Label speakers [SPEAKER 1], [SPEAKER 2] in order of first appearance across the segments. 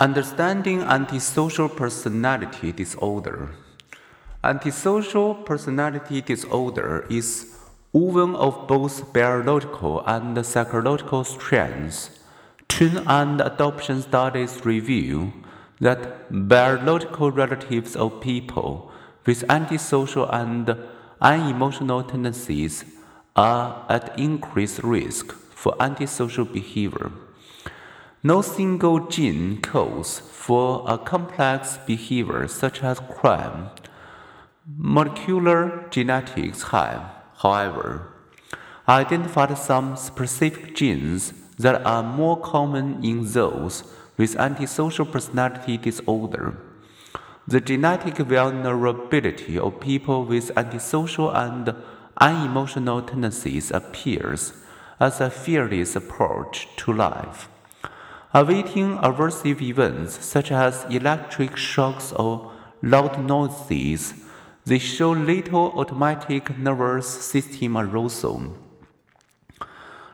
[SPEAKER 1] Understanding antisocial personality disorder. Antisocial personality disorder is woven of both biological and psychological strengths. Twin and adoption studies reveal that biological relatives of people with antisocial and unemotional tendencies are at increased risk for antisocial behavior. No single gene codes for a complex behavior such as crime. Molecular genetics have, however, identified some specific genes that are more common in those with antisocial personality disorder. The genetic vulnerability of people with antisocial and unemotional tendencies appears as a fearless approach to life. Awaiting aversive events such as electric shocks or loud noises, they show little autonomic nervous system arousal.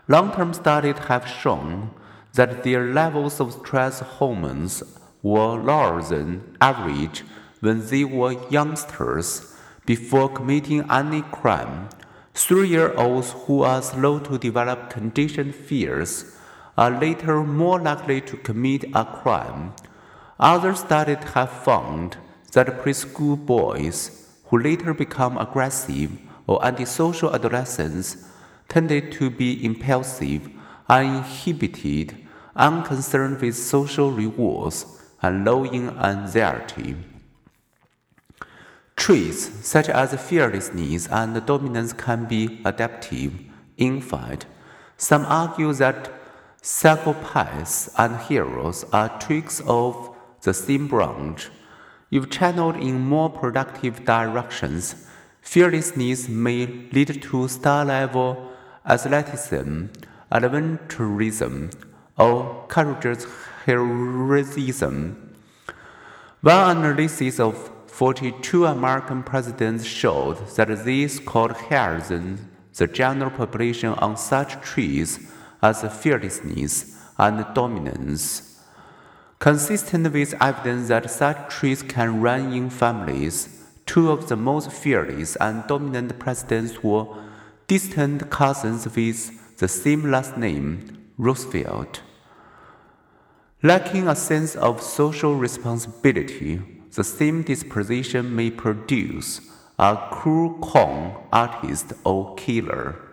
[SPEAKER 1] Long term studies have shown that their levels of stress hormones were lower than average when they were youngsters before committing any crime. Three year olds who are slow to develop conditioned fears are later more likely to commit a crime. Other studies have found that preschool boys who later become aggressive or antisocial adolescents tended to be impulsive, uninhibited, unconcerned with social rewards, and low in anxiety. Traits such as fearlessness and dominance can be adaptive. In fact, some argue that Psychopaths and heroes are twigs of the same branch. If channeled in more productive directions, fearlessness may lead to star level athleticism, adventurism, or courageous heroism. One analysis of 42 American presidents showed that they scored higher than the general population on such traits as fearlessness and dominance. Consistent with evidence that such traits can run in families, two of the most fearless and dominant presidents were distant cousins with the same last name, Roosevelt. Lacking a sense of social responsibility, the same disposition may produce a cruel con artist or killer.